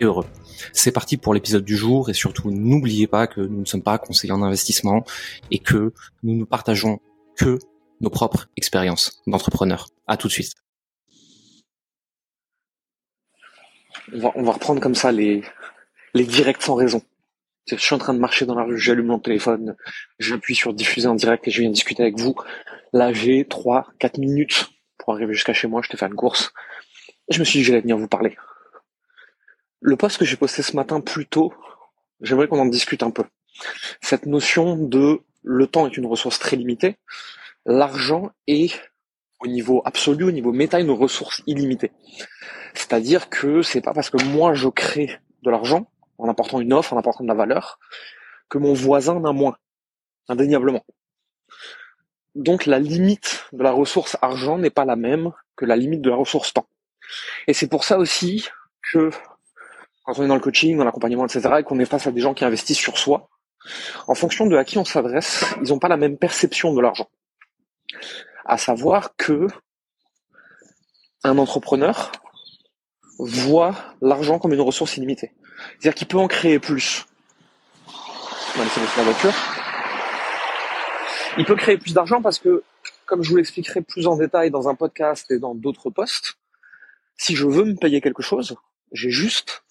heureux. C'est parti pour l'épisode du jour et surtout n'oubliez pas que nous ne sommes pas conseillers en investissement et que nous ne partageons que nos propres expériences d'entrepreneurs. À tout de suite. On va, reprendre comme ça les, les directs sans raison. Je suis en train de marcher dans la rue, j'allume mon téléphone, j'appuie sur diffuser en direct et je viens discuter avec vous. Là, j'ai 3, 4 minutes pour arriver jusqu'à chez moi, je t'ai fait une course. je me suis dit, je vais venir vous parler. Le post que j'ai posté ce matin plus tôt, j'aimerais qu'on en discute un peu. Cette notion de le temps est une ressource très limitée, l'argent est au niveau absolu, au niveau méta, une ressource illimitée. C'est-à-dire que c'est pas parce que moi je crée de l'argent en apportant une offre, en apportant de la valeur, que mon voisin en a moins, indéniablement. Donc la limite de la ressource argent n'est pas la même que la limite de la ressource temps. Et c'est pour ça aussi que quand on est dans le coaching, dans l'accompagnement, etc., et qu'on est face à des gens qui investissent sur soi, en fonction de à qui on s'adresse, ils n'ont pas la même perception de l'argent. À savoir que un entrepreneur voit l'argent comme une ressource illimitée. C'est-à-dire qu'il peut en créer plus. La voiture. Il peut créer plus d'argent parce que, comme je vous l'expliquerai plus en détail dans un podcast et dans d'autres posts, si je veux me payer quelque chose, j'ai juste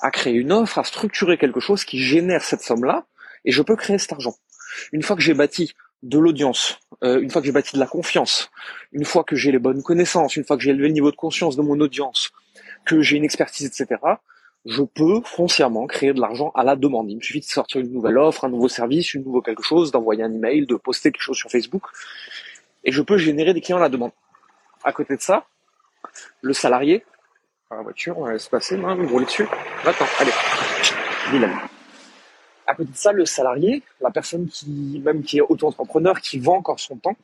à créer une offre, à structurer quelque chose qui génère cette somme-là, et je peux créer cet argent. Une fois que j'ai bâti de l'audience, euh, une fois que j'ai bâti de la confiance, une fois que j'ai les bonnes connaissances, une fois que j'ai élevé le niveau de conscience de mon audience, que j'ai une expertise, etc., je peux foncièrement créer de l'argent à la demande. Il me suffit de sortir une nouvelle offre, un nouveau service, une nouveau quelque chose, d'envoyer un email, de poster quelque chose sur Facebook, et je peux générer des clients à la demande. À côté de ça, le salarié, la voiture, on va laisser passer, non, rouler dessus. Attends, allez. À côté de ça, le salarié, la personne qui, même qui est auto-entrepreneur, qui vend encore son temps,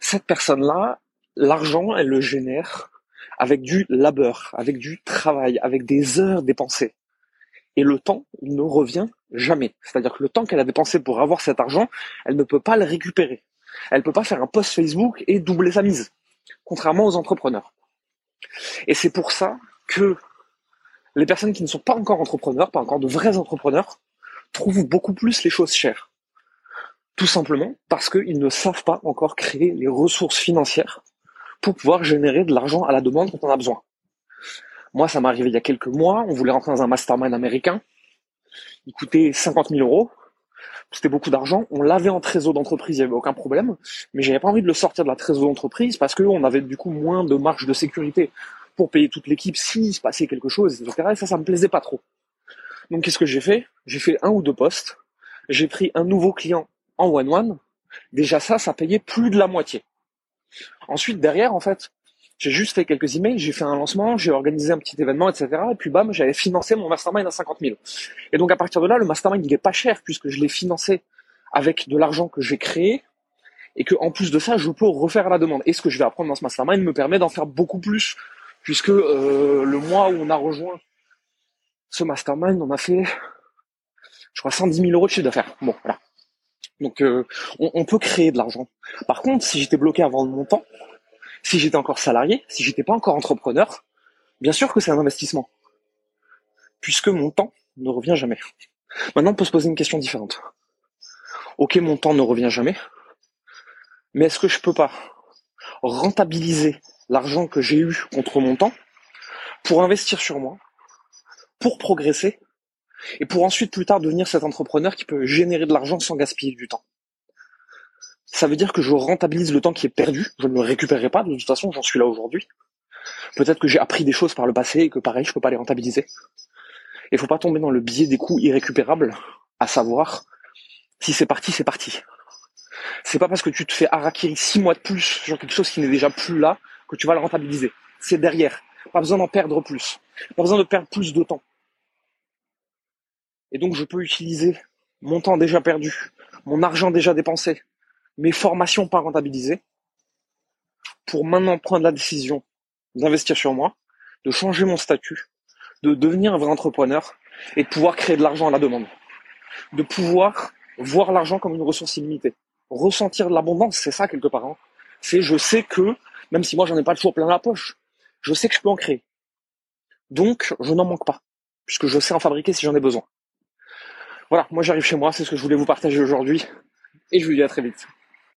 cette personne-là, l'argent, elle le génère avec du labeur, avec du travail, avec des heures dépensées. Et le temps, il ne revient jamais. C'est-à-dire que le temps qu'elle a dépensé pour avoir cet argent, elle ne peut pas le récupérer. Elle ne peut pas faire un post Facebook et doubler sa mise. Contrairement aux entrepreneurs. Et c'est pour ça que les personnes qui ne sont pas encore entrepreneurs, pas encore de vrais entrepreneurs, trouvent beaucoup plus les choses chères. Tout simplement parce qu'ils ne savent pas encore créer les ressources financières pour pouvoir générer de l'argent à la demande quand on a besoin. Moi, ça m'est arrivé il y a quelques mois, on voulait rentrer dans un mastermind américain, il coûtait 50 000 euros, c'était beaucoup d'argent, on l'avait en trésor d'entreprise, il n'y avait aucun problème, mais j'avais pas envie de le sortir de la trésor d'entreprise parce qu'on avait du coup moins de marge de sécurité pour payer toute l'équipe s'il se passait quelque chose, etc. Et ça, ça me plaisait pas trop. Donc qu'est-ce que j'ai fait? J'ai fait un ou deux postes, j'ai pris un nouveau client en one-one, déjà ça, ça payait plus de la moitié. Ensuite, derrière, en fait, j'ai juste fait quelques emails, j'ai fait un lancement, j'ai organisé un petit événement, etc. Et puis bam, j'avais financé mon mastermind à 50 000. Et donc à partir de là, le mastermind il est pas cher puisque je l'ai financé avec de l'argent que j'ai créé et que en plus de ça, je peux refaire la demande. Et ce que je vais apprendre dans ce mastermind me permet d'en faire beaucoup plus puisque euh, le mois où on a rejoint ce mastermind, on a fait, je crois, 110 000 euros de chiffre d'affaires. Bon, voilà. Donc euh, on, peut créer de l'argent. Par contre, si j'étais bloqué avant mon temps, si j'étais encore salarié, si j'étais pas encore entrepreneur, bien sûr que c'est un investissement. Puisque mon temps ne revient jamais. Maintenant, on peut se poser une question différente. Ok, mon temps ne revient jamais, mais est-ce que je peux pas rentabiliser l'argent que j'ai eu contre mon temps pour investir sur moi, pour progresser et pour ensuite plus tard devenir cet entrepreneur qui peut générer de l'argent sans gaspiller du temps? Ça veut dire que je rentabilise le temps qui est perdu, je ne le récupérerai pas, de toute façon j'en suis là aujourd'hui. Peut-être que j'ai appris des choses par le passé et que pareil je peux pas les rentabiliser. Il faut pas tomber dans le biais des coûts irrécupérables, à savoir si c'est parti, c'est parti. C'est pas parce que tu te fais harakiri six mois de plus sur quelque chose qui n'est déjà plus là que tu vas le rentabiliser. C'est derrière. Pas besoin d'en perdre plus. Pas besoin de perdre plus de temps. Et donc je peux utiliser mon temps déjà perdu, mon argent déjà dépensé, mes formations pas rentabilisées, pour maintenant prendre la décision d'investir sur moi, de changer mon statut, de devenir un vrai entrepreneur et de pouvoir créer de l'argent à la demande. De pouvoir voir l'argent comme une ressource illimitée. Ressentir de l'abondance, c'est ça quelque part. Hein. C'est je sais que, même si moi j'en ai pas toujours plein la poche, je sais que je peux en créer. Donc, je n'en manque pas, puisque je sais en fabriquer si j'en ai besoin. Voilà, moi j'arrive chez moi, c'est ce que je voulais vous partager aujourd'hui, et je vous dis à très vite.